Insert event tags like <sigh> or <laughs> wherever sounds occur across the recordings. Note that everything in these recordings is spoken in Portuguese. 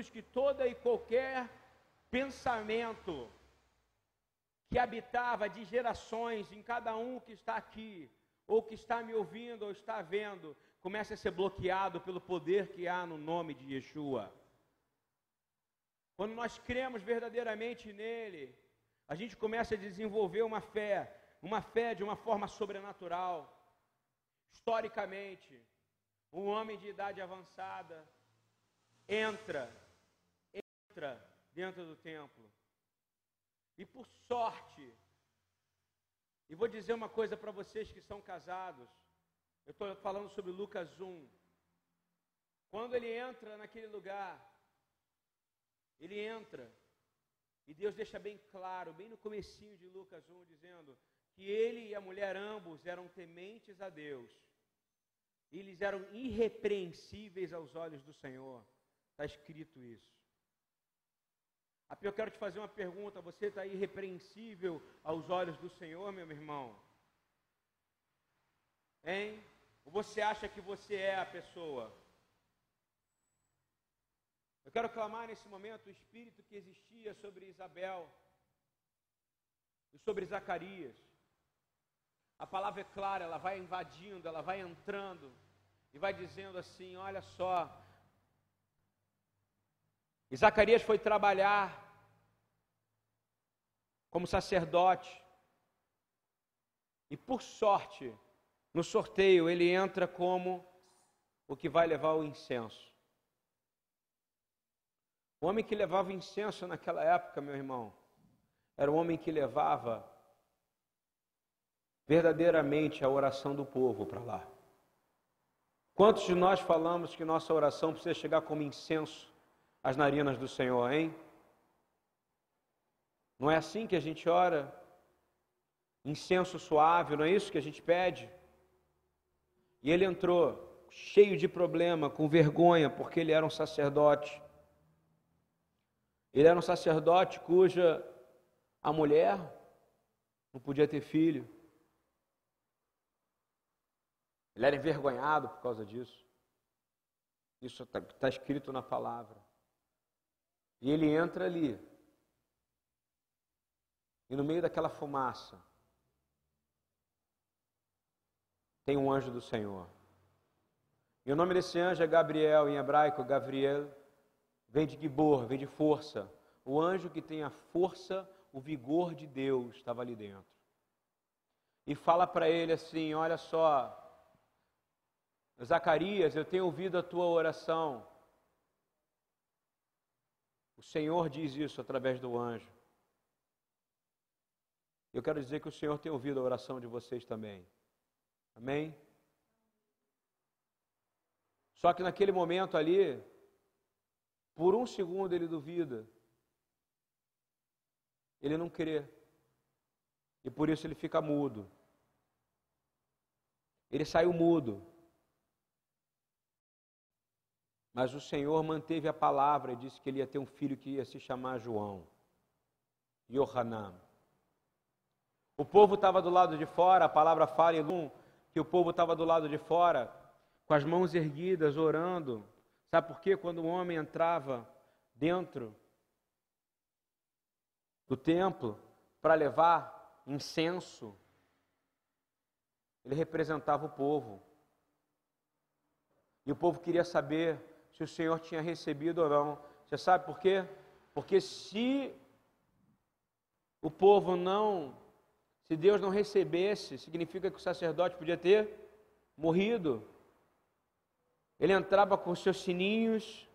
Jesus que toda e qualquer pensamento que habitava de gerações em cada um que está aqui, ou que está me ouvindo, ou está vendo, comece a ser bloqueado pelo poder que há no nome de Yeshua. Quando nós cremos verdadeiramente nele, a gente começa a desenvolver uma fé, uma fé de uma forma sobrenatural. Historicamente, um homem de idade avançada entra, entra dentro do templo. E por sorte, e vou dizer uma coisa para vocês que são casados, eu estou falando sobre Lucas 1. Quando ele entra naquele lugar, ele entra, e Deus deixa bem claro, bem no comecinho de Lucas 1, dizendo que ele e a mulher ambos eram tementes a Deus. Eles eram irrepreensíveis aos olhos do Senhor. Está escrito isso. Eu quero te fazer uma pergunta: você está irrepreensível aos olhos do Senhor, meu irmão? Hein? Ou você acha que você é a pessoa? Eu quero clamar nesse momento o espírito que existia sobre Isabel e sobre Zacarias. A palavra é clara, ela vai invadindo, ela vai entrando e vai dizendo assim: olha só. E Zacarias foi trabalhar como sacerdote. E por sorte, no sorteio, ele entra como o que vai levar o incenso. O homem que levava incenso naquela época, meu irmão, era o homem que levava verdadeiramente a oração do povo para lá. Quantos de nós falamos que nossa oração precisa chegar como incenso às narinas do Senhor, hein? Não é assim que a gente ora? Incenso suave, não é isso que a gente pede? E ele entrou cheio de problema, com vergonha, porque ele era um sacerdote. Ele era um sacerdote cuja a mulher não podia ter filho. Ele era envergonhado por causa disso. Isso está tá escrito na palavra. E ele entra ali. E no meio daquela fumaça, tem um anjo do Senhor. E o nome desse anjo é Gabriel, em hebraico, Gabriel vem de Gibor, vem de força. O anjo que tem a força, o vigor de Deus estava ali dentro. E fala para ele assim: Olha só, Zacarias, eu tenho ouvido a tua oração. O Senhor diz isso através do anjo. Eu quero dizer que o Senhor tem ouvido a oração de vocês também. Amém? Só que naquele momento ali, por um segundo ele duvida. Ele não crê. E por isso ele fica mudo. Ele saiu mudo. Mas o Senhor manteve a palavra e disse que ele ia ter um filho que ia se chamar João. Yohanan. O povo estava do lado de fora, a palavra fala em Lum, que o povo estava do lado de fora, com as mãos erguidas, orando, Sabe por quê? Quando o homem entrava dentro do templo para levar incenso, ele representava o povo. E o povo queria saber se o Senhor tinha recebido ou não. Você sabe por quê? Porque se o povo não, se Deus não recebesse, significa que o sacerdote podia ter morrido. Ele entrava com seus sininhos,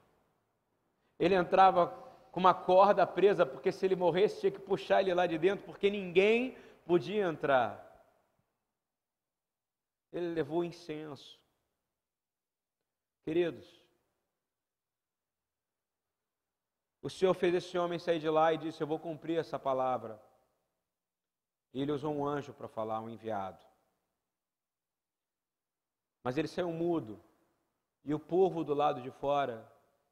ele entrava com uma corda presa, porque se ele morresse tinha que puxar ele lá de dentro, porque ninguém podia entrar. Ele levou incenso. Queridos, o Senhor fez esse homem sair de lá e disse: Eu vou cumprir essa palavra. Ele usou um anjo para falar, um enviado. Mas ele saiu mudo. E o povo do lado de fora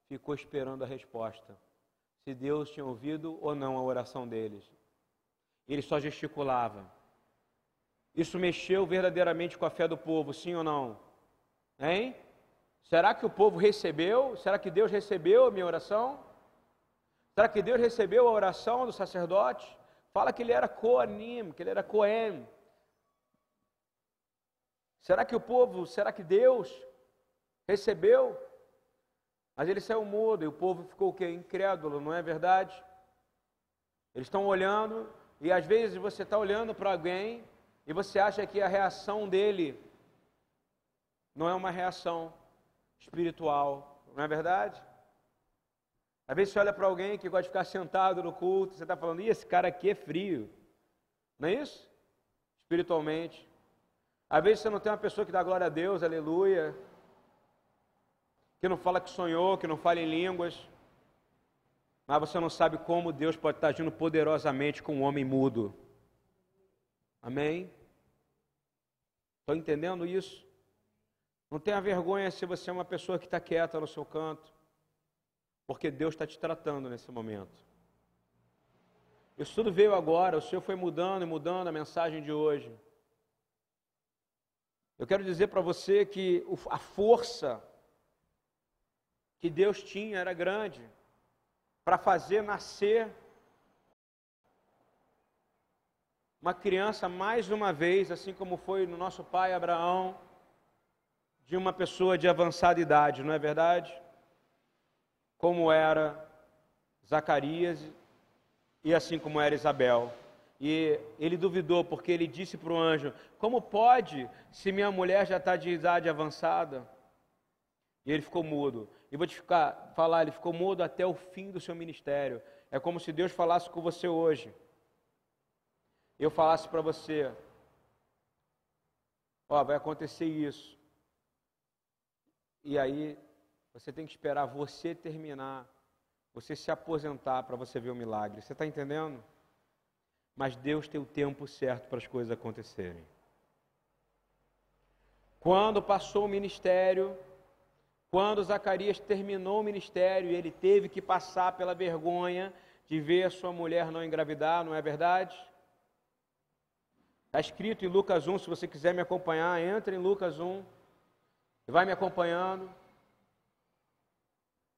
ficou esperando a resposta. Se Deus tinha ouvido ou não a oração deles. Ele só gesticulava. Isso mexeu verdadeiramente com a fé do povo, sim ou não? Hein? Será que o povo recebeu? Será que Deus recebeu a minha oração? Será que Deus recebeu a oração do sacerdote? Fala que ele era Coanim, que ele era Coen. Será que o povo, será que Deus recebeu? Mas ele saiu mudo e o povo ficou o quê? Incrédulo, não é verdade? Eles estão olhando e às vezes você está olhando para alguém e você acha que a reação dele não é uma reação espiritual, não é verdade? Às vezes você olha para alguém que gosta de ficar sentado no culto, você está falando, e esse cara aqui é frio, não é isso? Espiritualmente. Às vezes você não tem uma pessoa que dá glória a Deus, aleluia, que não fala que sonhou, que não fala em línguas, mas você não sabe como Deus pode estar agindo poderosamente com um homem mudo. Amém? Estou entendendo isso? Não tenha vergonha se você é uma pessoa que está quieta no seu canto, porque Deus está te tratando nesse momento. Isso tudo veio agora, o Senhor foi mudando e mudando a mensagem de hoje. Eu quero dizer para você que a força que Deus tinha era grande para fazer nascer uma criança mais uma vez, assim como foi no nosso pai Abraão, de uma pessoa de avançada idade, não é verdade? Como era Zacarias e assim como era Isabel. E ele duvidou, porque ele disse para o anjo: Como pode, se minha mulher já está de idade avançada? E ele ficou mudo. E vou te ficar, falar, ele ficou mudo até o fim do seu ministério. É como se Deus falasse com você hoje. Eu falasse para você: Ó, vai acontecer isso. E aí, você tem que esperar você terminar, você se aposentar para você ver o milagre. Você está entendendo? Mas Deus tem o tempo certo para as coisas acontecerem. Quando passou o ministério, quando Zacarias terminou o ministério e ele teve que passar pela vergonha de ver a sua mulher não engravidar, não é verdade? Está escrito em Lucas 1, se você quiser me acompanhar, entre em Lucas 1 e vai me acompanhando.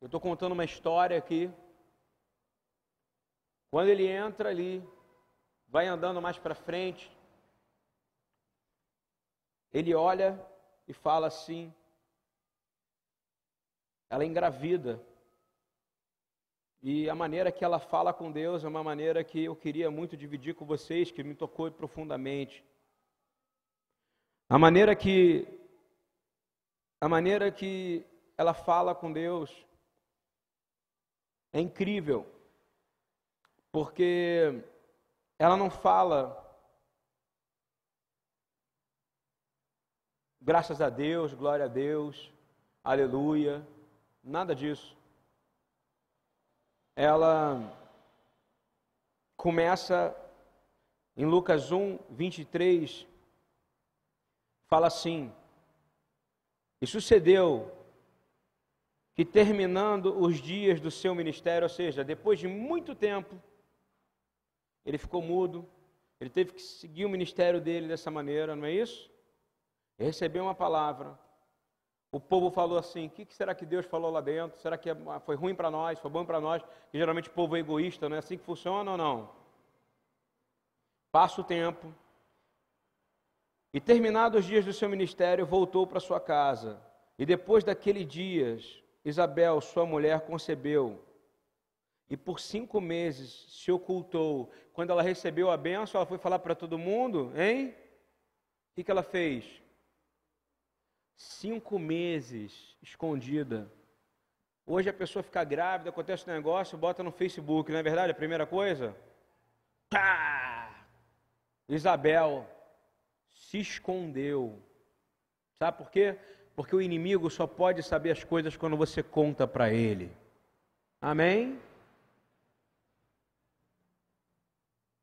Eu estou contando uma história aqui. Quando ele entra ali, vai andando mais para frente, ele olha e fala assim: ela é engravida. E a maneira que ela fala com Deus é uma maneira que eu queria muito dividir com vocês, que me tocou profundamente. A maneira que a maneira que ela fala com Deus é incrível. Porque ela não fala graças a Deus, glória a Deus, aleluia. Nada disso. Ela começa em Lucas 1, 23, fala assim: E sucedeu que terminando os dias do seu ministério, ou seja, depois de muito tempo, ele ficou mudo, ele teve que seguir o ministério dele dessa maneira, não é isso? Recebeu uma palavra. O povo falou assim: o que será que Deus falou lá dentro? Será que é, foi ruim para nós? Foi bom para nós? Que geralmente o povo é egoísta, não é assim que funciona ou não? Passa o tempo. E terminados os dias do seu ministério, voltou para sua casa. E depois daqueles dias, Isabel, sua mulher, concebeu. E por cinco meses se ocultou. Quando ela recebeu a benção, ela foi falar para todo mundo, hein? O que, ela fez? Cinco meses escondida. Hoje a pessoa fica grávida, acontece um negócio, bota no Facebook, não é verdade? A primeira coisa? Pá! Isabel se escondeu. Sabe por quê? Porque o inimigo só pode saber as coisas quando você conta para ele. Amém?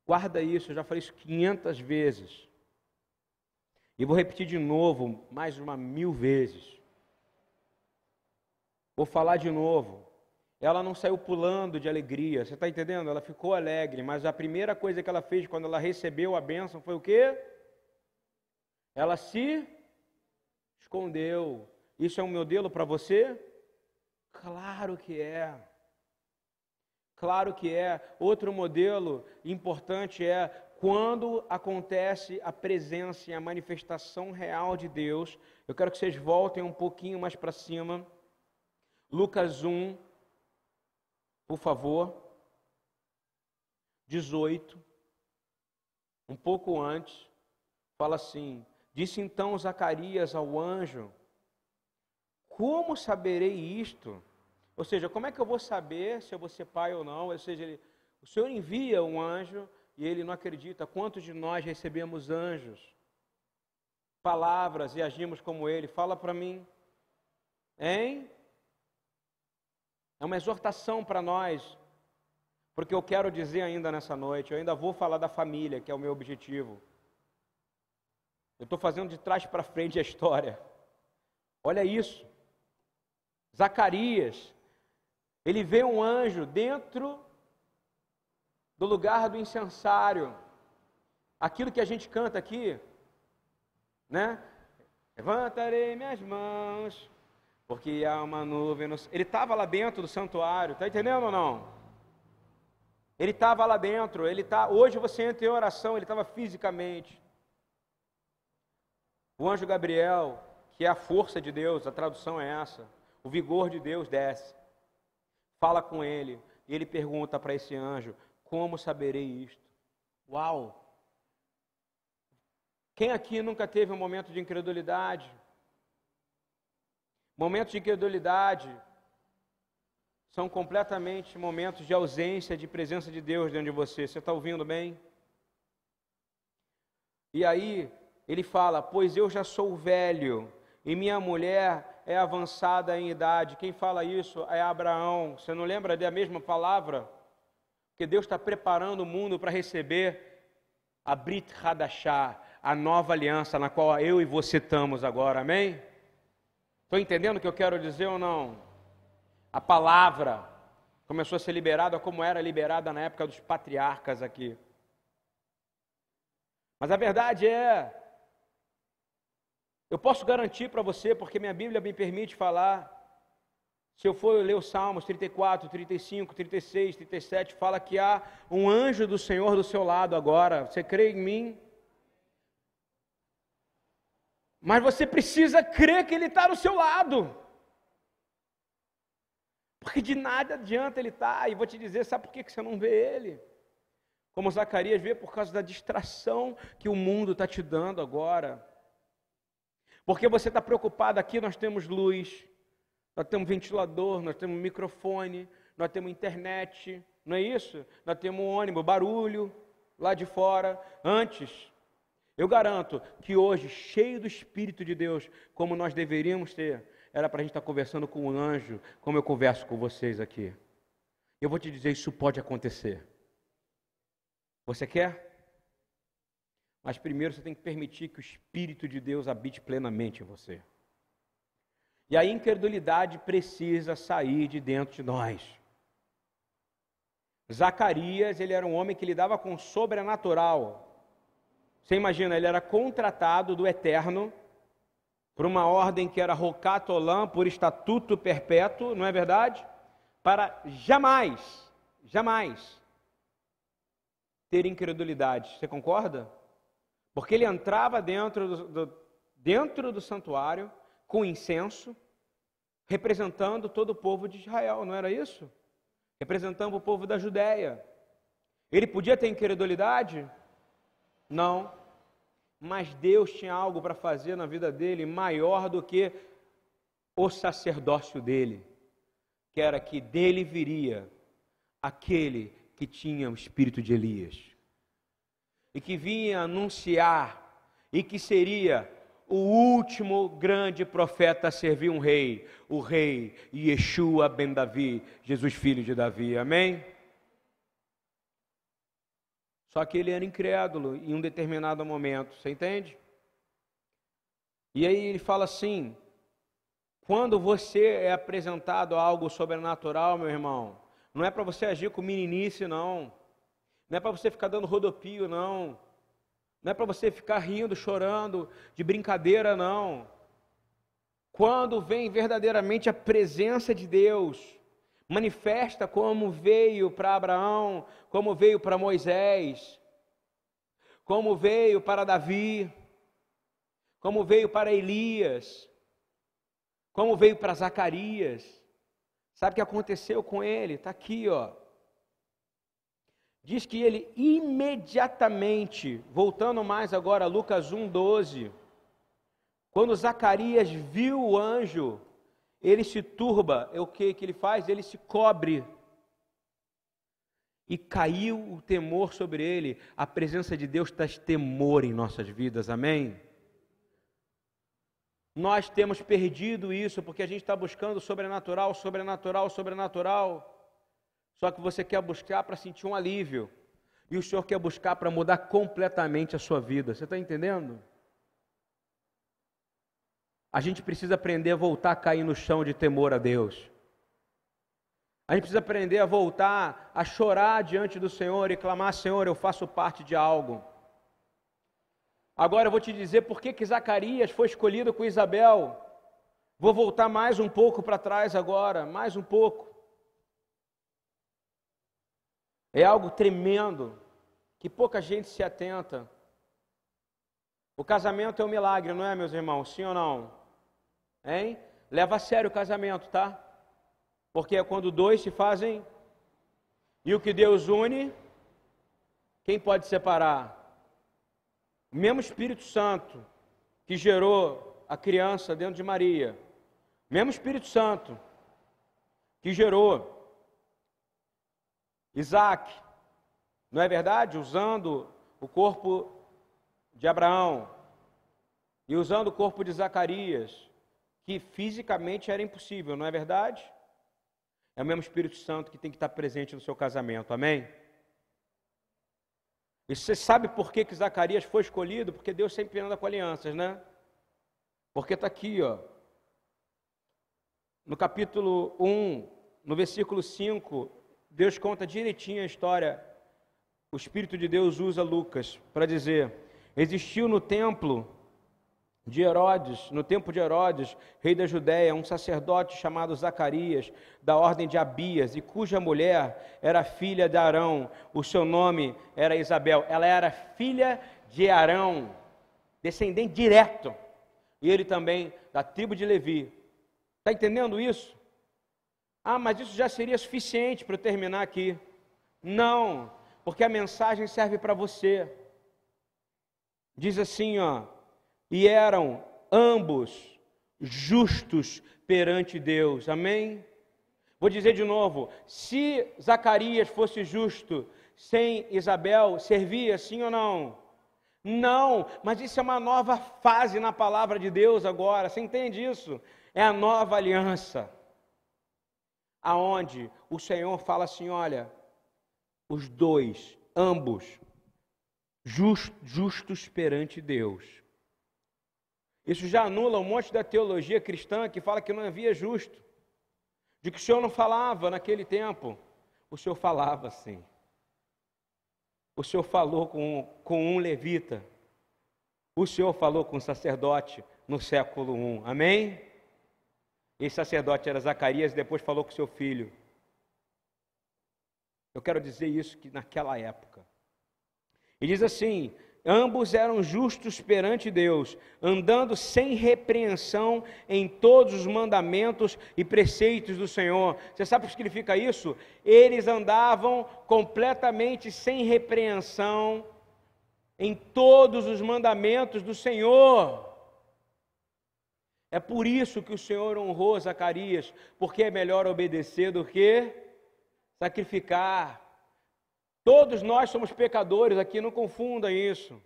Guarda isso, eu já falei isso 500 vezes. E vou repetir de novo, mais uma mil vezes. Vou falar de novo. Ela não saiu pulando de alegria, você está entendendo? Ela ficou alegre, mas a primeira coisa que ela fez quando ela recebeu a bênção foi o quê? Ela se escondeu. Isso é um modelo para você? Claro que é. Claro que é. Outro modelo importante é quando acontece a presença e a manifestação real de Deus. Eu quero que vocês voltem um pouquinho mais para cima. Lucas 1, por favor. 18. Um pouco antes. Fala assim: Disse então Zacarias ao anjo: Como saberei isto? Ou seja, como é que eu vou saber se eu vou ser pai ou não? Ou seja, ele, o Senhor envia um anjo e ele não acredita. Quantos de nós recebemos anjos, palavras e agimos como ele? Fala para mim. Hein? É uma exortação para nós, porque eu quero dizer ainda nessa noite, eu ainda vou falar da família, que é o meu objetivo. Eu estou fazendo de trás para frente a história. Olha isso. Zacarias, ele vê um anjo dentro do lugar do incensário. Aquilo que a gente canta aqui, né? Levantarei minhas mãos, porque há uma nuvem. No... Ele estava lá dentro do santuário, está entendendo ou não? Ele estava lá dentro, ele tá. Hoje você entra em oração, ele estava fisicamente. O anjo Gabriel, que é a força de Deus, a tradução é essa. O vigor de Deus desce fala com ele, e ele pergunta para esse anjo: Como saberei isto? Uau! Quem aqui nunca teve um momento de incredulidade? Momentos de incredulidade são completamente momentos de ausência de presença de Deus dentro de você. Você está ouvindo bem? E aí ele fala: Pois eu já sou velho e minha mulher é avançada em idade. Quem fala isso é Abraão. Você não lembra da mesma palavra? Que Deus está preparando o mundo para receber a Brit Hadashah, a nova aliança na qual eu e você estamos agora. Amém? Estou entendendo o que eu quero dizer ou não? A palavra começou a ser liberada como era liberada na época dos patriarcas aqui. Mas a verdade é eu posso garantir para você, porque minha Bíblia me permite falar. Se eu for ler os Salmos 34, 35, 36, 37, fala que há um anjo do Senhor do seu lado agora. Você crê em mim? Mas você precisa crer que Ele está do seu lado. Porque de nada adianta Ele estar. Tá. E vou te dizer, sabe por que você não vê Ele? Como Zacarias vê por causa da distração que o mundo está te dando agora. Porque você está preocupado aqui, nós temos luz, nós temos ventilador, nós temos microfone, nós temos internet, não é isso? Nós temos ônibus, barulho lá de fora. Antes, eu garanto que hoje, cheio do Espírito de Deus, como nós deveríamos ter, era para a gente estar tá conversando com um anjo, como eu converso com vocês aqui. Eu vou te dizer, isso pode acontecer. Você quer? Mas primeiro você tem que permitir que o Espírito de Deus habite plenamente em você. E a incredulidade precisa sair de dentro de nós. Zacarias, ele era um homem que lidava com o sobrenatural. Você imagina, ele era contratado do Eterno por uma ordem que era rocatolam, por estatuto perpétuo, não é verdade? Para jamais, jamais ter incredulidade. Você concorda? Porque ele entrava dentro do, do, dentro do santuário com incenso, representando todo o povo de Israel, não era isso? Representando o povo da Judéia. Ele podia ter incredulidade? Não. Mas Deus tinha algo para fazer na vida dele maior do que o sacerdócio dele, que era que dele viria aquele que tinha o espírito de Elias e que vinha anunciar e que seria o último grande profeta a servir um rei, o rei Yeshua ben Davi, Jesus filho de Davi. Amém? Só que ele era incrédulo em um determinado momento, você entende? E aí ele fala assim: quando você é apresentado a algo sobrenatural, meu irmão, não é para você agir com meninice, não. Não é para você ficar dando rodopio, não. Não é para você ficar rindo, chorando, de brincadeira, não. quando vem verdadeiramente a presença de Deus, manifesta como veio para Abraão, como veio para Moisés, como veio para Davi, como veio para Elias, como veio para Zacarias. Sabe o que aconteceu com ele? Está aqui, ó. Diz que ele imediatamente, voltando mais agora a Lucas 1,12, quando Zacarias viu o anjo, ele se turba, é o que, que ele faz? Ele se cobre. E caiu o temor sobre ele. A presença de Deus traz temor em nossas vidas, amém? Nós temos perdido isso porque a gente está buscando sobrenatural, sobrenatural, sobrenatural. Só que você quer buscar para sentir um alívio. E o Senhor quer buscar para mudar completamente a sua vida. Você está entendendo? A gente precisa aprender a voltar a cair no chão de temor a Deus. A gente precisa aprender a voltar a chorar diante do Senhor e clamar: Senhor, eu faço parte de algo. Agora eu vou te dizer por que, que Zacarias foi escolhido com Isabel. Vou voltar mais um pouco para trás agora, mais um pouco. É algo tremendo que pouca gente se atenta. O casamento é um milagre, não é, meus irmãos? Sim ou não? Hein? Leva a sério o casamento, tá? Porque é quando dois se fazem e o que Deus une, quem pode separar? O mesmo Espírito Santo que gerou a criança dentro de Maria, o mesmo Espírito Santo que gerou Isaac, não é verdade? Usando o corpo de Abraão e usando o corpo de Zacarias, que fisicamente era impossível, não é verdade? É o mesmo Espírito Santo que tem que estar presente no seu casamento, amém? E você sabe por que, que Zacarias foi escolhido? Porque Deus sempre anda com alianças, né? Porque está aqui, ó. No capítulo 1, no versículo 5, Deus conta direitinho a história. O Espírito de Deus usa Lucas para dizer: existiu no templo de Herodes, no tempo de Herodes, rei da Judéia, um sacerdote chamado Zacarias, da ordem de Abias, e cuja mulher era filha de Arão, o seu nome era Isabel. Ela era filha de Arão, descendente direto, e ele também da tribo de Levi. Está entendendo isso? Ah, mas isso já seria suficiente para eu terminar aqui. Não, porque a mensagem serve para você. Diz assim, ó, e eram ambos justos perante Deus. Amém? Vou dizer de novo: se Zacarias fosse justo sem Isabel, servia sim ou não? Não, mas isso é uma nova fase na palavra de Deus agora. Você entende isso? É a nova aliança. Aonde o Senhor fala assim: olha, os dois, ambos, justos perante Deus. Isso já anula um monte da teologia cristã que fala que não havia justo, de que o Senhor não falava naquele tempo. O Senhor falava sim. O Senhor falou com, com um levita. O Senhor falou com um sacerdote no século I. Amém? Esse sacerdote era Zacarias e depois falou com seu filho. Eu quero dizer isso que naquela época. E diz assim: Ambos eram justos perante Deus, andando sem repreensão em todos os mandamentos e preceitos do Senhor. Você sabe o que significa isso? Eles andavam completamente sem repreensão em todos os mandamentos do Senhor. É por isso que o Senhor honrou Zacarias, porque é melhor obedecer do que sacrificar. Todos nós somos pecadores aqui, não confunda isso.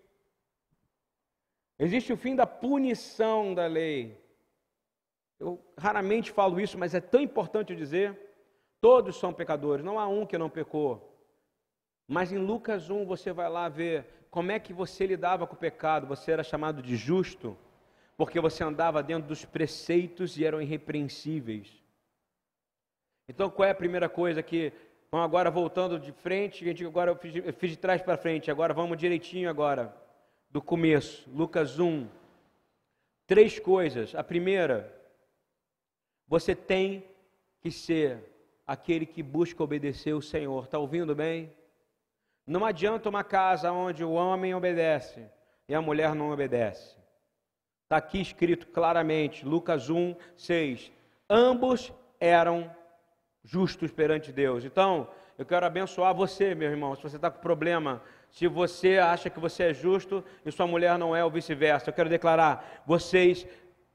Existe o fim da punição da lei. Eu raramente falo isso, mas é tão importante dizer: todos são pecadores, não há um que não pecou. Mas em Lucas 1 você vai lá ver como é que você lidava com o pecado. Você era chamado de justo, porque você andava dentro dos preceitos e eram irrepreensíveis. Então qual é a primeira coisa que Vamos agora voltando de frente, gente agora eu fiz, eu fiz de trás para frente, agora vamos direitinho agora, do começo, Lucas 1. Três coisas. A primeira, Você tem que ser aquele que busca obedecer o Senhor. Está ouvindo bem? Não adianta uma casa onde o homem obedece e a mulher não obedece. Está aqui escrito claramente, Lucas 1, 6. Ambos eram justos perante Deus. Então, eu quero abençoar você, meu irmão. Se você está com problema, se você acha que você é justo e sua mulher não é, ou vice-versa, eu quero declarar: vocês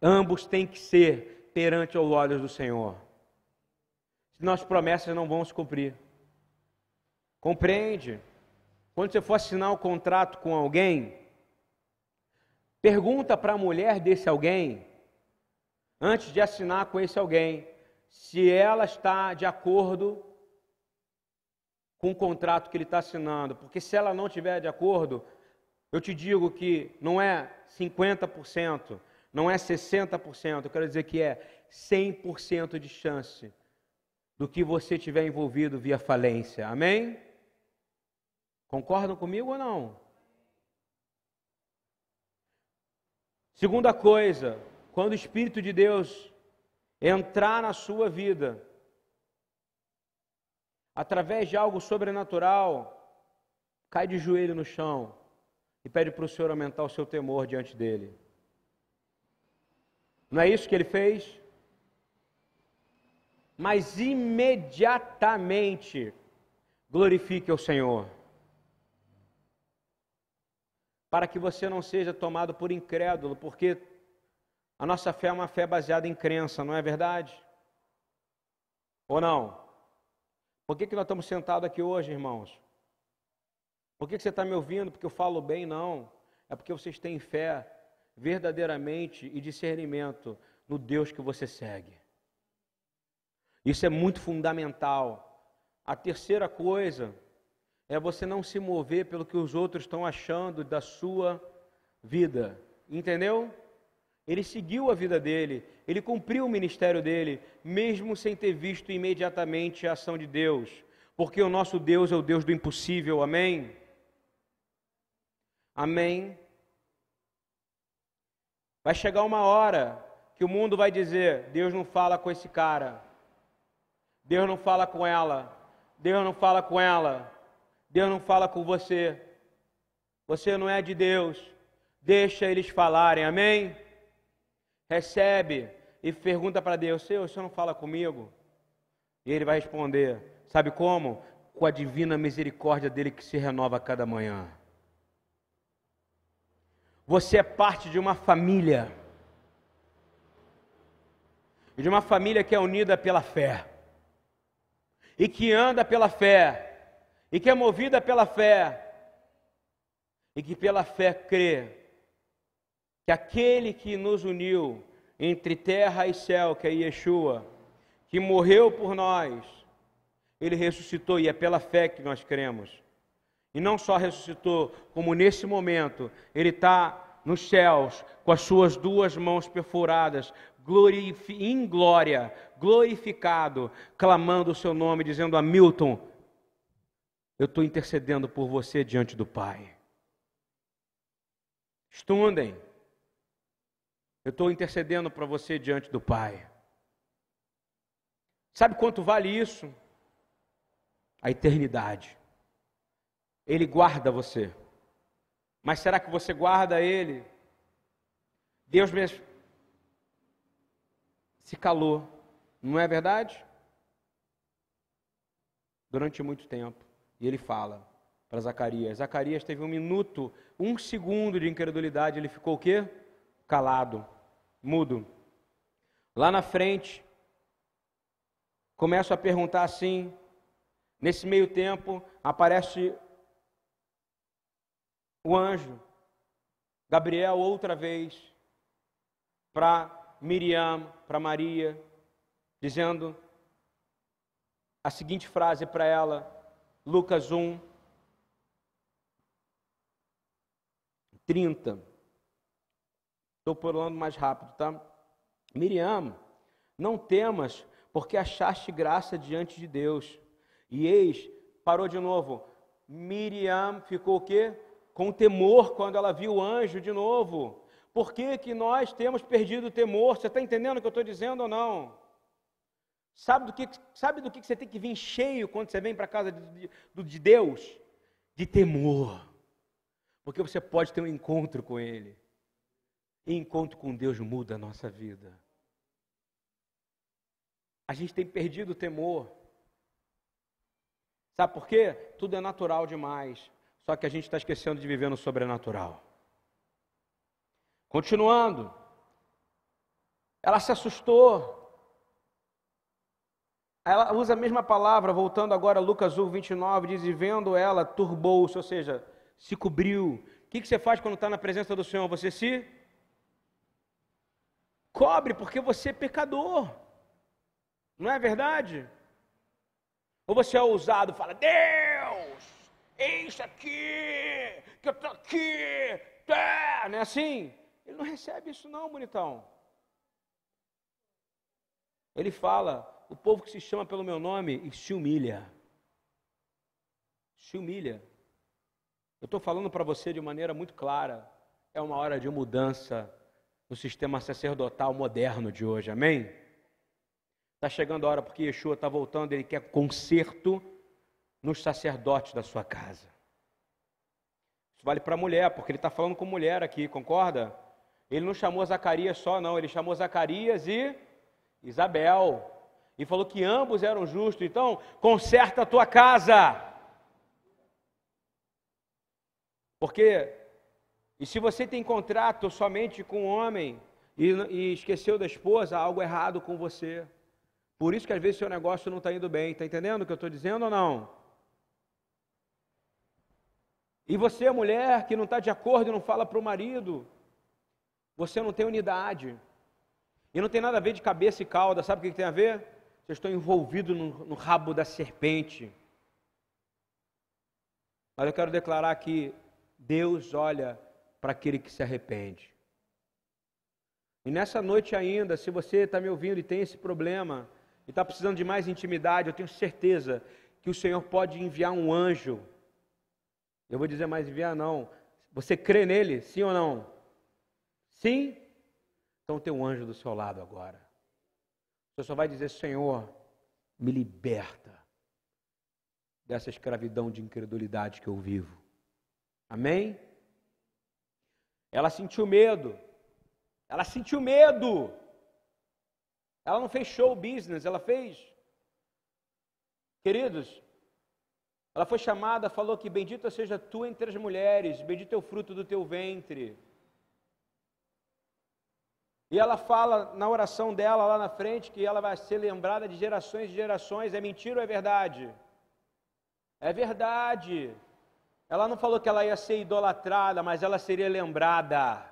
ambos têm que ser perante os olhos do Senhor. Senão as promessas não vão se cumprir. Compreende? Quando você for assinar um contrato com alguém, pergunta para a mulher desse alguém, antes de assinar com esse alguém, se ela está de acordo com o contrato que ele está assinando. Porque se ela não estiver de acordo, eu te digo que não é 50%, não é 60%, eu quero dizer que é 100% de chance do que você tiver envolvido via falência. Amém? Concordam comigo ou não? Segunda coisa, quando o Espírito de Deus entrar na sua vida, através de algo sobrenatural, cai de joelho no chão e pede para o Senhor aumentar o seu temor diante dele. Não é isso que ele fez? Mas imediatamente glorifique o Senhor para que você não seja tomado por incrédulo, porque a nossa fé é uma fé baseada em crença, não é verdade? Ou não? Por que, que nós estamos sentados aqui hoje, irmãos? Por que, que você está me ouvindo? Porque eu falo bem? Não. É porque vocês têm fé verdadeiramente e discernimento no Deus que você segue. Isso é muito fundamental. A terceira coisa é você não se mover pelo que os outros estão achando da sua vida. Entendeu? Ele seguiu a vida dele, ele cumpriu o ministério dele, mesmo sem ter visto imediatamente a ação de Deus, porque o nosso Deus é o Deus do impossível, amém? Amém? Vai chegar uma hora que o mundo vai dizer: Deus não fala com esse cara, Deus não fala com ela, Deus não fala com ela. Deus não fala com você. Você não é de Deus. Deixa eles falarem, amém? Recebe e pergunta para Deus: Senhor, você não fala comigo? E ele vai responder: Sabe como? Com a divina misericórdia dele que se renova a cada manhã. Você é parte de uma família. De uma família que é unida pela fé. E que anda pela fé e que é movida pela fé, e que pela fé crê que aquele que nos uniu entre terra e céu, que é Yeshua, que morreu por nós, ele ressuscitou e é pela fé que nós cremos. E não só ressuscitou, como nesse momento ele está nos céus com as suas duas mãos perfuradas, em glória, glorificado, clamando o seu nome, dizendo a Milton: eu estou intercedendo por você diante do Pai. Estudem. Eu estou intercedendo para você diante do Pai. Sabe quanto vale isso? A eternidade. Ele guarda você. Mas será que você guarda ele? Deus mesmo se calou, não é verdade? Durante muito tempo. E ele fala para Zacarias. Zacarias teve um minuto, um segundo de incredulidade, ele ficou o quê? Calado, mudo. Lá na frente, começo a perguntar assim. Nesse meio tempo, aparece o anjo, Gabriel, outra vez, para Miriam, para Maria, dizendo a seguinte frase para ela: Lucas 1, 30. Estou pulando mais rápido, tá? Miriam, não temas, porque achaste graça diante de Deus. E eis, parou de novo. Miriam ficou o quê? Com temor quando ela viu o anjo de novo. Por que, que nós temos perdido o temor? Você está entendendo o que eu estou dizendo ou não? Sabe do que, sabe do que você tem que vir cheio quando você vem para a casa de, de, de Deus? De temor. Porque você pode ter um encontro com Ele. E encontro com Deus muda a nossa vida. A gente tem perdido o temor. Sabe por quê? Tudo é natural demais. Só que a gente está esquecendo de viver no sobrenatural. Continuando. Ela se assustou. Ela usa a mesma palavra, voltando agora a Lucas 1, 29, diz: E vendo ela, turbou-se, ou seja, se cobriu. O que, que você faz quando está na presença do Senhor? Você se cobre, porque você é pecador. Não é verdade? Ou você é ousado, fala: Deus, eis aqui, que eu estou aqui, tá. não é assim? Ele não recebe isso, não, bonitão. Ele fala: o povo que se chama pelo meu nome e se humilha. Se humilha. Eu estou falando para você de maneira muito clara. É uma hora de mudança no sistema sacerdotal moderno de hoje, amém? Está chegando a hora porque Yeshua está voltando, ele quer conserto nos sacerdotes da sua casa. Isso vale para a mulher, porque ele está falando com mulher aqui, concorda? Ele não chamou Zacarias só, não, ele chamou Zacarias e Isabel e falou que ambos eram justos. Então, conserta a tua casa. Porque, e se você tem contrato somente com o homem e, e esqueceu da esposa, há algo errado com você. Por isso que às vezes seu negócio não está indo bem. Está entendendo o que eu estou dizendo ou não? E você, mulher, que não está de acordo e não fala para o marido, você não tem unidade. E não tem nada a ver de cabeça e cauda, sabe o que tem a ver? Eu estou envolvido no, no rabo da serpente. Mas eu quero declarar que Deus olha para aquele que se arrepende. E nessa noite ainda, se você está me ouvindo e tem esse problema, e está precisando de mais intimidade, eu tenho certeza que o Senhor pode enviar um anjo. Eu vou dizer mais enviar não. Você crê nele, sim ou não? Sim? Então tem um anjo do seu lado agora. Você só vai dizer: Senhor, me liberta dessa escravidão de incredulidade que eu vivo. Amém? Ela sentiu medo. Ela sentiu medo. Ela não fez show business, ela fez. Queridos, ela foi chamada, falou que bendita seja tu entre as mulheres, bendito é o fruto do teu ventre. E ela fala na oração dela lá na frente que ela vai ser lembrada de gerações e gerações. É mentira ou é verdade? É verdade. Ela não falou que ela ia ser idolatrada, mas ela seria lembrada.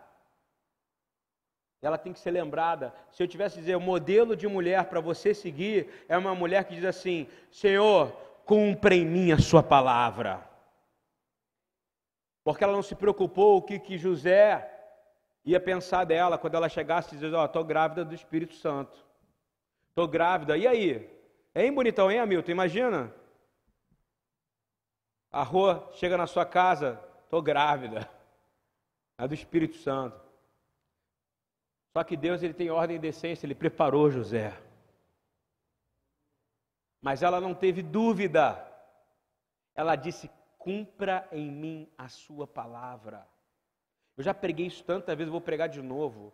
Ela tem que ser lembrada. Se eu tivesse dizer o modelo de mulher para você seguir, é uma mulher que diz assim: Senhor, cumpra em mim a sua palavra. Porque ela não se preocupou o que, que José ia pensar dela quando ela chegasse e dizer: Ó, oh, estou grávida do Espírito Santo. Estou grávida. E aí? Hein, bonitão, hein, Hamilton? Imagina. A rua chega na sua casa, estou grávida. É do Espírito Santo. Só que Deus ele tem ordem e decência, ele preparou José. Mas ela não teve dúvida. Ela disse: cumpra em mim a sua palavra. Eu já preguei isso tantas vezes, vou pregar de novo.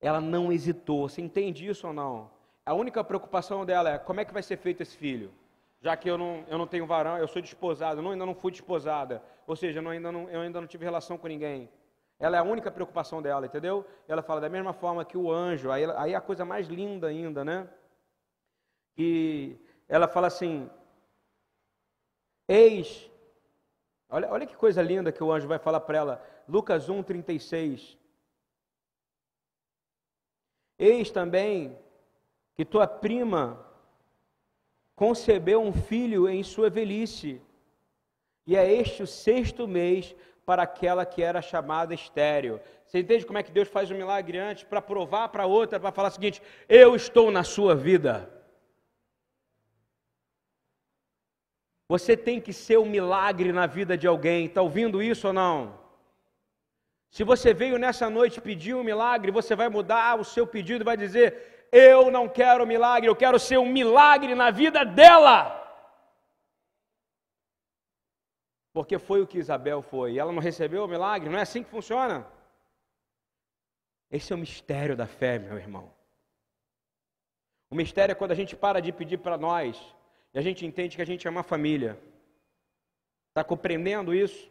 Ela não hesitou. Você entende isso ou não? A única preocupação dela é como é que vai ser feito esse filho. Já que eu não, eu não tenho varão, eu sou desposada, eu ainda não fui desposada. Ou seja, eu ainda, não, eu ainda não tive relação com ninguém. Ela é a única preocupação dela, entendeu? Ela fala da mesma forma que o anjo, aí, aí é a coisa mais linda ainda, né? E ela fala assim: Eis, olha, olha que coisa linda que o anjo vai falar para ela: Lucas 1, 36. Eis também que tua prima concebeu um filho em sua velhice, e é este o sexto mês para aquela que era chamada estéreo. Você entende como é que Deus faz um milagre antes para provar para outra, para falar o seguinte: eu estou na sua vida. Você tem que ser um milagre na vida de alguém. Está ouvindo isso ou não? Se você veio nessa noite pedir um milagre, você vai mudar o seu pedido e vai dizer: Eu não quero milagre, eu quero ser um milagre na vida dela. Porque foi o que Isabel foi. Ela não recebeu o milagre, não é assim que funciona? Esse é o mistério da fé, meu irmão. O mistério é quando a gente para de pedir para nós e a gente entende que a gente é uma família. Está compreendendo isso?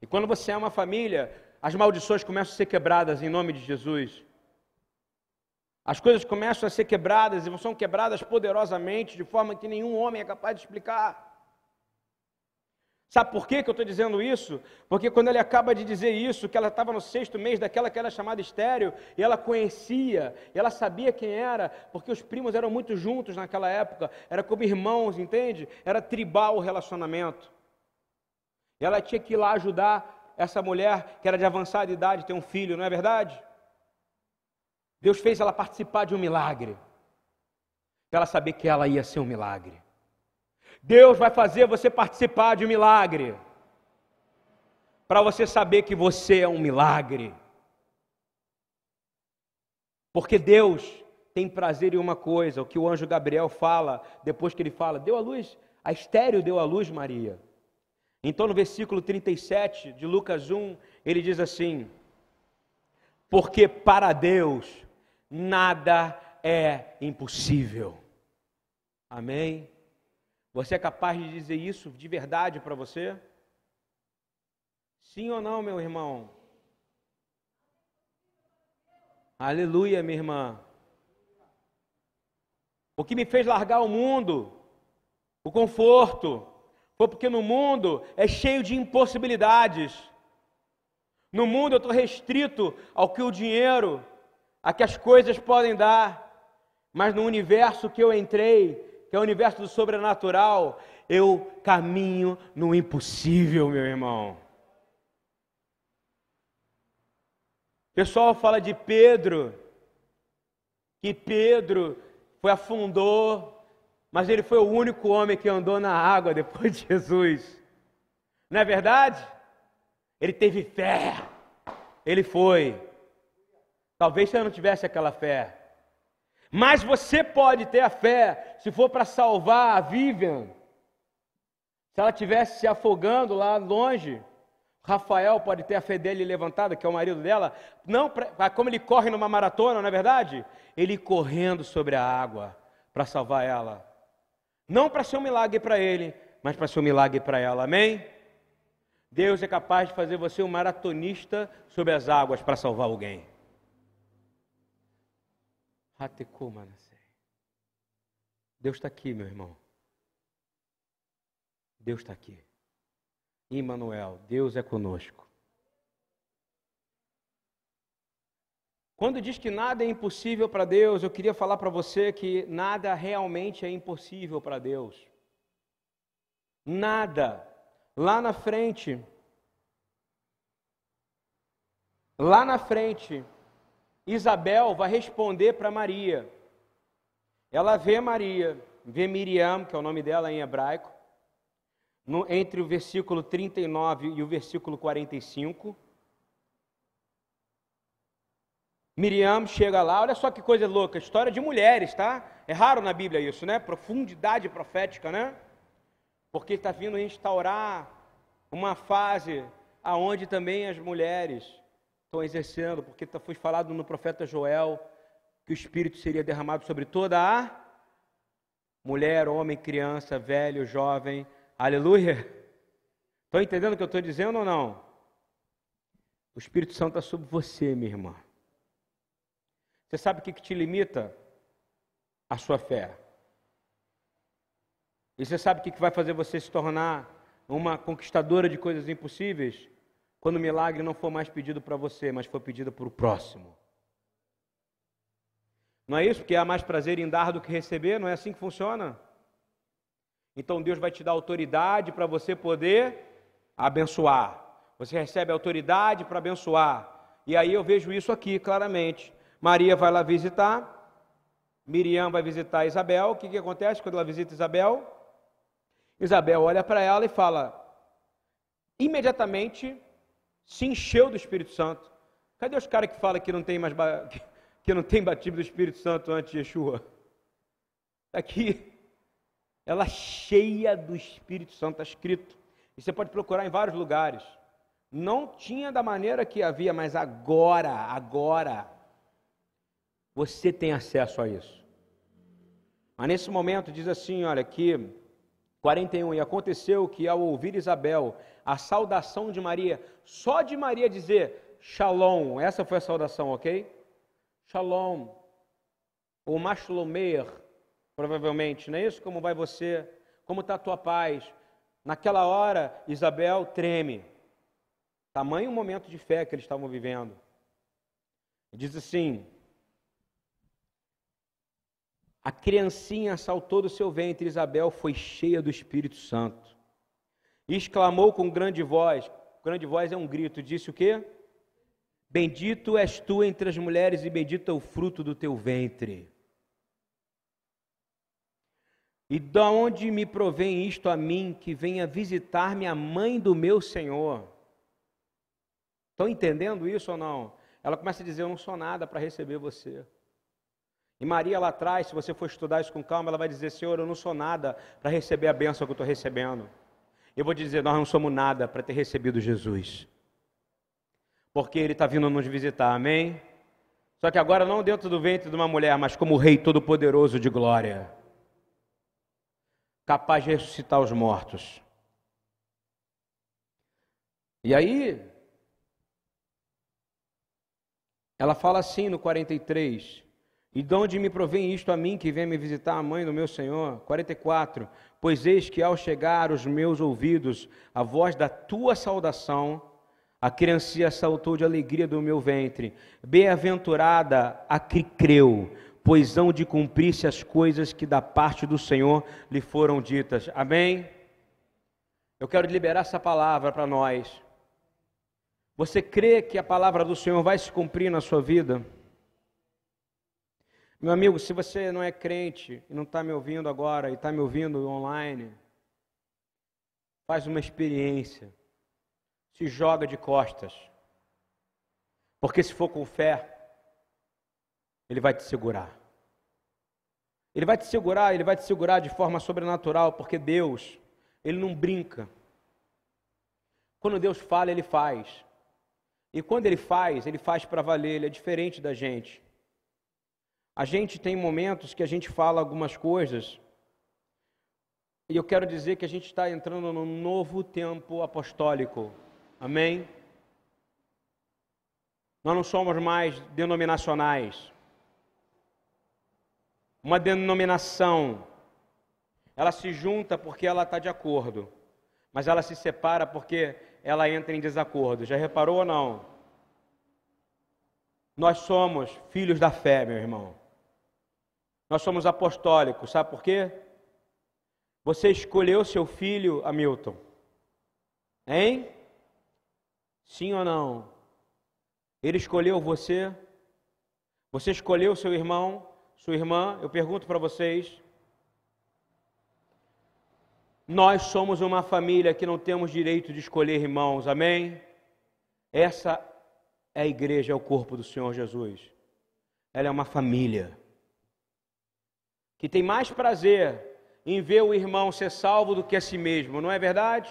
E quando você é uma família, as maldições começam a ser quebradas em nome de Jesus. As coisas começam a ser quebradas e são quebradas poderosamente, de forma que nenhum homem é capaz de explicar. Sabe por que, que eu estou dizendo isso? Porque quando ele acaba de dizer isso, que ela estava no sexto mês daquela que era chamada estéreo, e ela conhecia, e ela sabia quem era, porque os primos eram muito juntos naquela época, era como irmãos, entende? Era tribal o relacionamento. E ela tinha que ir lá ajudar essa mulher que era de avançada idade, ter um filho, não é verdade? Deus fez ela participar de um milagre, ela saber que ela ia ser um milagre. Deus vai fazer você participar de um milagre, para você saber que você é um milagre. Porque Deus tem prazer em uma coisa, o que o anjo Gabriel fala, depois que ele fala, deu a luz, a estéreo deu a luz Maria. Então no versículo 37 de Lucas 1, ele diz assim: Porque para Deus nada é impossível. Amém? Você é capaz de dizer isso de verdade para você? Sim ou não, meu irmão? Aleluia, minha irmã. O que me fez largar o mundo, o conforto, foi porque no mundo é cheio de impossibilidades. No mundo eu estou restrito ao que o dinheiro, a que as coisas podem dar. Mas no universo que eu entrei, que é o universo do sobrenatural, eu caminho no impossível, meu irmão. O pessoal fala de Pedro, que Pedro foi afundou, mas ele foi o único homem que andou na água depois de Jesus. Não é verdade? Ele teve fé. Ele foi. Talvez você não tivesse aquela fé. Mas você pode ter a fé, se for para salvar a Vivian. Se ela estivesse se afogando lá longe, Rafael pode ter a fé dele levantada, que é o marido dela. Não, pra, como ele corre numa maratona, não é verdade? Ele correndo sobre a água para salvar ela. Não para ser um milagre para ele, mas para ser um milagre para ela. Amém? Deus é capaz de fazer você um maratonista sobre as águas para salvar alguém. Deus está aqui, meu irmão. Deus está aqui. Emmanuel, Deus é conosco. Quando diz que nada é impossível para Deus, eu queria falar para você que nada realmente é impossível para Deus. Nada. Lá na frente, lá na frente, Isabel vai responder para Maria. Ela vê Maria, vê Miriam, que é o nome dela em hebraico, no, entre o versículo 39 e o versículo 45. Miriam chega lá, olha só que coisa louca, história de mulheres, tá? É raro na Bíblia isso, né? Profundidade profética, né? Porque está vindo restaurar uma fase aonde também as mulheres estão exercendo, porque tá, foi falado no profeta Joel que o Espírito seria derramado sobre toda a mulher, homem, criança, velho, jovem. Aleluia! Estão entendendo o que eu estou dizendo ou não? O Espírito Santo está sobre você, minha irmã. Você sabe o que, que te limita? A sua fé. E você sabe o que, que vai fazer você se tornar uma conquistadora de coisas impossíveis? Quando o milagre não for mais pedido para você, mas for pedido para o próximo. Não é isso? Porque há mais prazer em dar do que receber? Não é assim que funciona? Então Deus vai te dar autoridade para você poder abençoar. Você recebe autoridade para abençoar. E aí eu vejo isso aqui claramente. Maria vai lá visitar, Miriam vai visitar Isabel. O que, que acontece quando ela visita Isabel? Isabel olha para ela e fala: imediatamente se encheu do Espírito Santo. Cadê os caras que falam que não tem mais que não tem batismo do Espírito Santo antes de Yeshua. Está aqui. Ela cheia do Espírito Santo, está escrito. E você pode procurar em vários lugares. Não tinha da maneira que havia, mas agora, agora, você tem acesso a isso. Mas nesse momento diz assim, olha, que 41, e aconteceu que ao ouvir Isabel a saudação de Maria, só de Maria dizer Shalom, essa foi a saudação, ok? Shalom, ou Mashlomeir, provavelmente, não é isso? Como vai você? Como está a tua paz? Naquela hora, Isabel treme. Tamanho momento de fé que eles estavam vivendo. Diz assim: A criancinha saltou do seu ventre, Isabel foi cheia do Espírito Santo. E exclamou com grande voz, grande voz é um grito, disse o quê? Bendito és tu entre as mulheres e bendito é o fruto do teu ventre. E de onde me provém isto a mim, que venha visitar-me a mãe do meu Senhor? Estão entendendo isso ou não? Ela começa a dizer: Eu não sou nada para receber você. E Maria lá atrás, se você for estudar isso com calma, ela vai dizer: Senhor, eu não sou nada para receber a bênção que eu estou recebendo. Eu vou dizer: Nós não somos nada para ter recebido Jesus. Porque Ele está vindo nos visitar, amém? Só que agora não dentro do ventre de uma mulher, mas como Rei Todo-Poderoso de glória capaz de ressuscitar os mortos. E aí, ela fala assim no 43: E de onde me provém isto a mim que vem me visitar a mãe do meu Senhor? 44: Pois eis que ao chegar aos meus ouvidos a voz da tua saudação, a criança saltou de alegria do meu ventre. Bem-aventurada a que creu pois hão de cumprir-se as coisas que da parte do Senhor lhe foram ditas. Amém? Eu quero liberar essa palavra para nós. Você crê que a palavra do Senhor vai se cumprir na sua vida? Meu amigo, se você não é crente e não está me ouvindo agora e está me ouvindo online, faz uma experiência, se joga de costas, porque se for com fé, Ele vai te segurar. Ele vai te segurar, ele vai te segurar de forma sobrenatural, porque Deus, ele não brinca. Quando Deus fala, ele faz. E quando ele faz, ele faz para valer, ele é diferente da gente. A gente tem momentos que a gente fala algumas coisas, e eu quero dizer que a gente está entrando num novo tempo apostólico. Amém? Nós não somos mais denominacionais uma denominação, ela se junta porque ela está de acordo, mas ela se separa porque ela entra em desacordo. Já reparou ou não? Nós somos filhos da fé, meu irmão. Nós somos apostólicos, sabe por quê? Você escolheu seu filho, Hamilton. Hein? Sim ou não? Ele escolheu você? Você escolheu seu irmão? sua irmã, eu pergunto para vocês. Nós somos uma família que não temos direito de escolher irmãos, amém? Essa é a igreja, é o corpo do Senhor Jesus. Ela é uma família que tem mais prazer em ver o irmão ser salvo do que a si mesmo, não é verdade?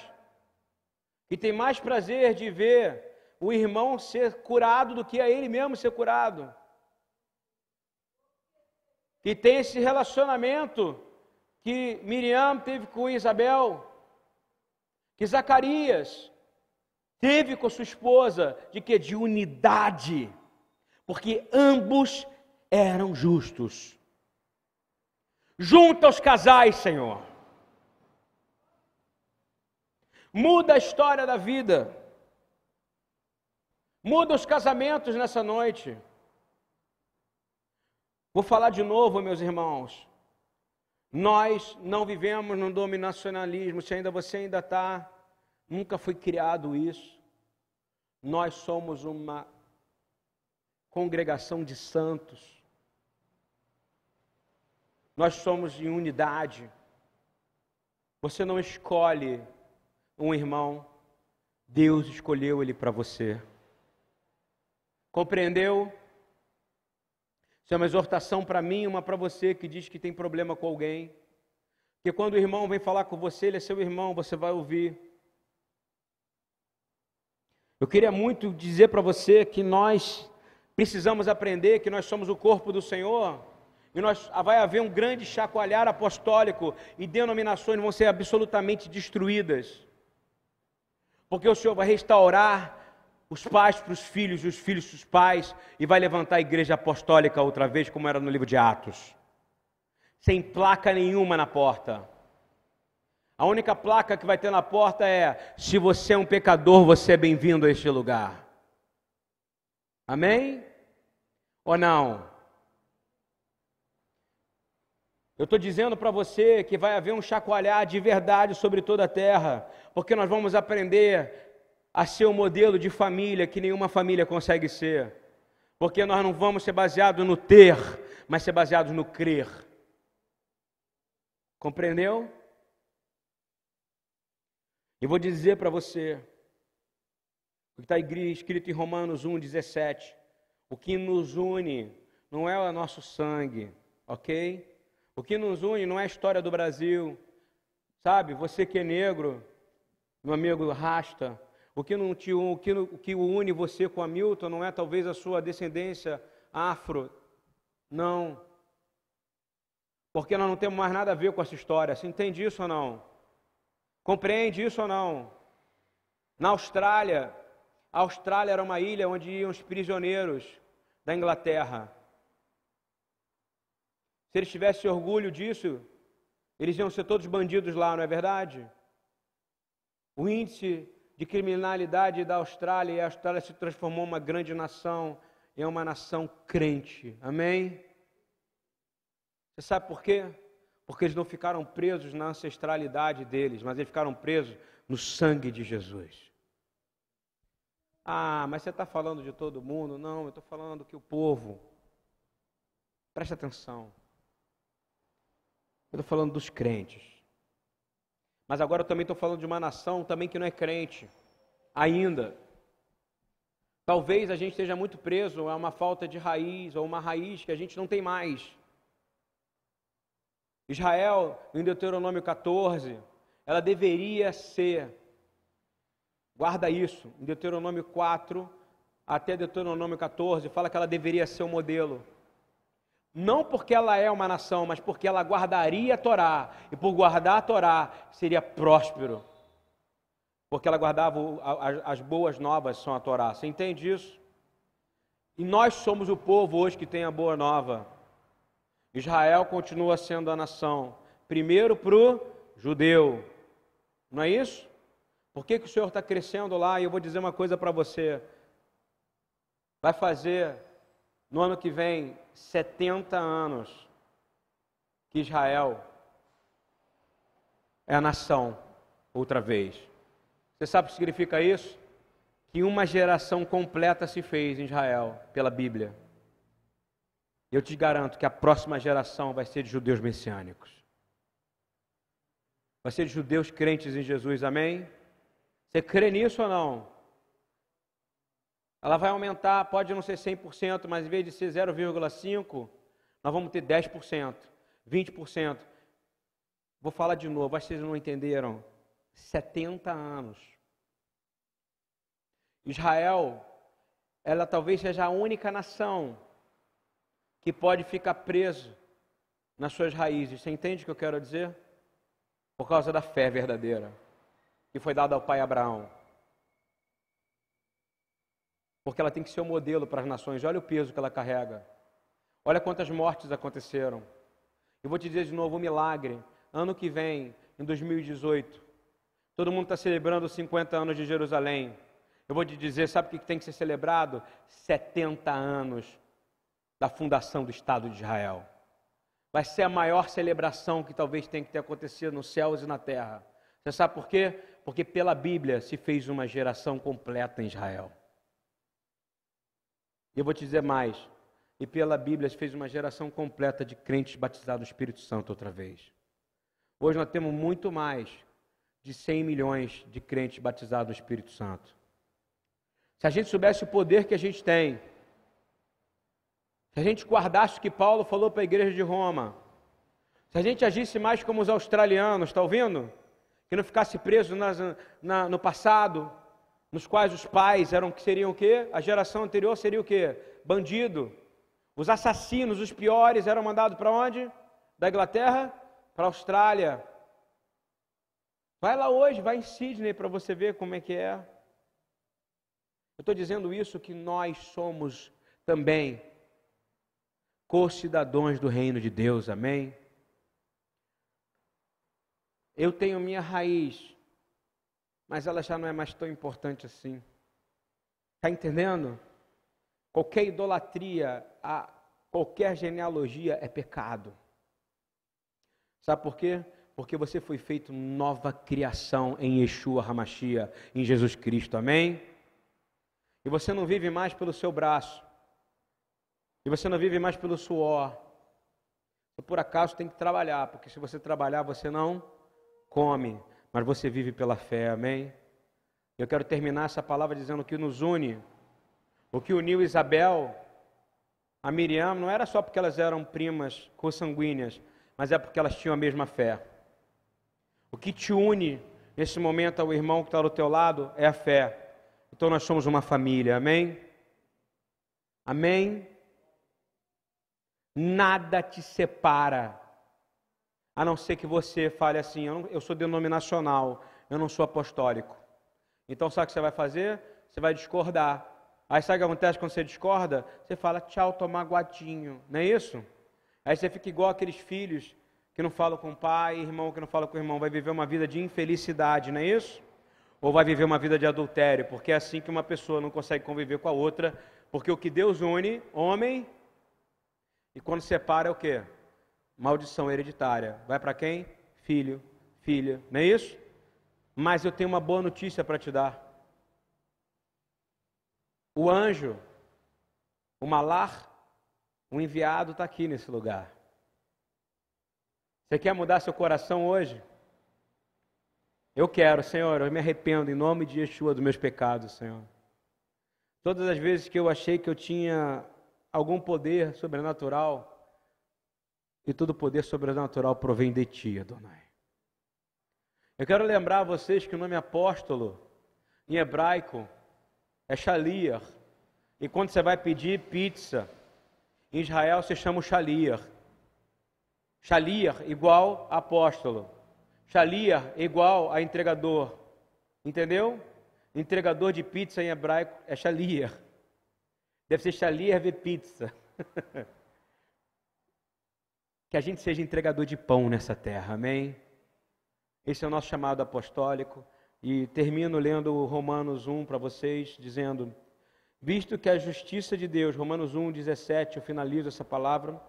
Que tem mais prazer de ver o irmão ser curado do que a ele mesmo ser curado que tem esse relacionamento que Miriam teve com Isabel, que Zacarias teve com sua esposa, de que de unidade, porque ambos eram justos. Junta os casais, Senhor. Muda a história da vida. Muda os casamentos nessa noite. Vou falar de novo, meus irmãos. Nós não vivemos num dominacionalismo, se ainda você ainda está, nunca foi criado isso. Nós somos uma congregação de santos. Nós somos em unidade. Você não escolhe um irmão, Deus escolheu ele para você. Compreendeu? Isso é uma exortação para mim uma para você que diz que tem problema com alguém. Que quando o irmão vem falar com você, ele é seu irmão, você vai ouvir. Eu queria muito dizer para você que nós precisamos aprender que nós somos o corpo do Senhor e nós, vai haver um grande chacoalhar apostólico e denominações vão ser absolutamente destruídas. Porque o Senhor vai restaurar os pais para os filhos e os filhos para os pais e vai levantar a igreja apostólica outra vez, como era no livro de Atos. Sem placa nenhuma na porta. A única placa que vai ter na porta é: se você é um pecador, você é bem-vindo a este lugar. Amém? Ou não? Eu estou dizendo para você que vai haver um chacoalhar de verdade sobre toda a terra, porque nós vamos aprender a ser um modelo de família que nenhuma família consegue ser, porque nós não vamos ser baseados no ter, mas ser baseados no crer. Compreendeu? E vou dizer para você, o que está escrito em Romanos 1,17: o que nos une não é o nosso sangue, ok? O que nos une não é a história do Brasil, sabe? Você que é negro, meu amigo rasta. O que, não te, o, que, o que une você com a Milton não é talvez a sua descendência afro. Não. Porque nós não temos mais nada a ver com essa história. Você entende isso ou não? Compreende isso ou não? Na Austrália, a Austrália era uma ilha onde iam os prisioneiros da Inglaterra. Se eles tivessem orgulho disso, eles iam ser todos bandidos lá, não é verdade? O índice de criminalidade da Austrália e a Austrália se transformou em uma grande nação, em uma nação crente. Amém? Você sabe por quê? Porque eles não ficaram presos na ancestralidade deles, mas eles ficaram presos no sangue de Jesus. Ah, mas você está falando de todo mundo? Não, eu estou falando que o povo. Preste atenção. Eu estou falando dos crentes. Mas agora eu também estou falando de uma nação também que não é crente. Ainda. Talvez a gente esteja muito preso a uma falta de raiz, ou uma raiz que a gente não tem mais. Israel, em Deuteronômio 14, ela deveria ser, guarda isso, em Deuteronômio 4 até Deuteronômio 14, fala que ela deveria ser o modelo não porque ela é uma nação, mas porque ela guardaria a Torá, e por guardar a Torá seria próspero. Porque ela guardava as boas novas são a Torá. Você entende isso? E nós somos o povo hoje que tem a boa nova. Israel continua sendo a nação, primeiro para o judeu. Não é isso? Por que, que o Senhor está crescendo lá? E eu vou dizer uma coisa para você. Vai fazer no ano que vem 70 anos que Israel é a nação outra vez. Você sabe o que significa isso? Que uma geração completa se fez em Israel pela Bíblia. Eu te garanto que a próxima geração vai ser de judeus messiânicos. Vai ser de judeus crentes em Jesus, amém? Você crê nisso ou não? Ela vai aumentar, pode não ser 100%, mas em vez de ser 0,5%, nós vamos ter 10%, 20%. Vou falar de novo, acho que vocês não entenderam. 70 anos. Israel, ela talvez seja a única nação que pode ficar preso nas suas raízes. Você entende o que eu quero dizer? Por causa da fé verdadeira que foi dada ao pai Abraão porque ela tem que ser o um modelo para as nações. Olha o peso que ela carrega. Olha quantas mortes aconteceram. Eu vou te dizer de novo um milagre. Ano que vem, em 2018, todo mundo está celebrando os 50 anos de Jerusalém. Eu vou te dizer, sabe o que tem que ser celebrado? 70 anos da fundação do Estado de Israel. Vai ser a maior celebração que talvez tenha que ter acontecido nos céus e na terra. Você sabe por quê? Porque pela Bíblia se fez uma geração completa em Israel. E eu vou te dizer mais. E pela Bíblia fez uma geração completa de crentes batizados no Espírito Santo outra vez. Hoje nós temos muito mais de 100 milhões de crentes batizados no Espírito Santo. Se a gente soubesse o poder que a gente tem, se a gente guardasse o que Paulo falou para a igreja de Roma, se a gente agisse mais como os australianos, está ouvindo? Que não ficasse preso nas, na, no passado, nos quais os pais eram que seriam o quê? A geração anterior seria o quê? Bandido. Os assassinos, os piores, eram mandados para onde? Da Inglaterra para a Austrália. Vai lá hoje, vai em Sydney para você ver como é que é. Eu estou dizendo isso que nós somos também co-cidadãos do reino de Deus, amém? Eu tenho minha raiz, mas ela já não é mais tão importante assim. Está entendendo? Qualquer idolatria, a qualquer genealogia é pecado. Sabe por quê? Porque você foi feito nova criação em Yeshua Hamashia, em Jesus Cristo, amém? E você não vive mais pelo seu braço, e você não vive mais pelo suor. Por acaso tem que trabalhar, porque se você trabalhar, você não come, mas você vive pela fé, amém? Eu quero terminar essa palavra dizendo que nos une, o que uniu Isabel a Miriam não era só porque elas eram primas consanguíneas, mas é porque elas tinham a mesma fé. O que te une nesse momento ao irmão que está do teu lado é a fé. Então nós somos uma família, amém? Amém? Nada te separa a não ser que você fale assim: eu, não, eu sou denominacional, eu não sou apostólico. Então, sabe o que você vai fazer? Você vai discordar. Aí sabe o que acontece quando você discorda? Você fala, tchau, tô magoadinho. Não é isso? Aí você fica igual aqueles filhos que não falam com o pai, irmão que não fala com o irmão. Vai viver uma vida de infelicidade, não é isso? Ou vai viver uma vida de adultério, porque é assim que uma pessoa não consegue conviver com a outra, porque o que Deus une, homem, e quando separa é o quê? Maldição hereditária. Vai para quem? Filho, filha, não é isso? Mas eu tenho uma boa notícia para te dar. O anjo, o malar, o enviado está aqui nesse lugar. Você quer mudar seu coração hoje? Eu quero, Senhor, eu me arrependo em nome de Yeshua dos meus pecados, Senhor. Todas as vezes que eu achei que eu tinha algum poder sobrenatural, e todo poder sobrenatural provém de ti, Adonai. Eu quero lembrar a vocês que o nome apóstolo, em hebraico, é Shaliar. E quando você vai pedir pizza, em Israel se chama Shaliar. Shaliar igual apóstolo. Shaliar igual a entregador. Entendeu? Entregador de pizza em hebraico é Shaliar. Deve ser Shaliar ver pizza. <laughs> Que a gente seja entregador de pão nessa terra, amém? Esse é o nosso chamado apostólico. E termino lendo Romanos 1 para vocês, dizendo: Visto que a justiça de Deus, Romanos 1, 17, eu finalizo essa palavra,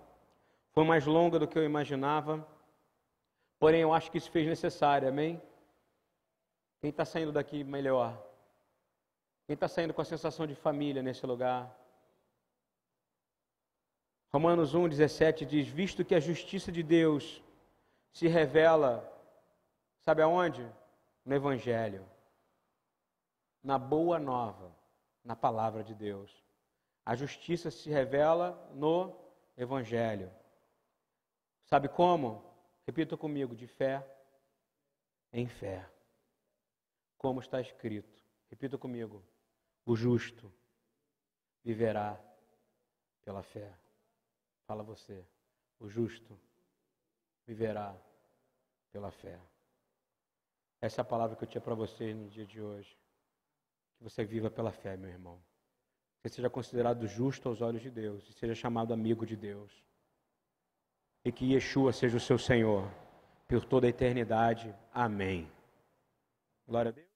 foi mais longa do que eu imaginava, porém eu acho que isso fez necessário, amém? Quem está saindo daqui melhor? Quem está saindo com a sensação de família nesse lugar? Romanos 1, 17 diz: Visto que a justiça de Deus se revela, sabe aonde? No Evangelho, na boa nova, na palavra de Deus. A justiça se revela no Evangelho. Sabe como? Repita comigo: de fé em fé. Como está escrito. Repita comigo: o justo viverá pela fé. Fala você, o justo viverá pela fé. Essa é a palavra que eu tinha para você no dia de hoje. Que você viva pela fé, meu irmão. Que seja considerado justo aos olhos de Deus e seja chamado amigo de Deus. E que Yeshua seja o seu Senhor por toda a eternidade. Amém. Glória a Deus.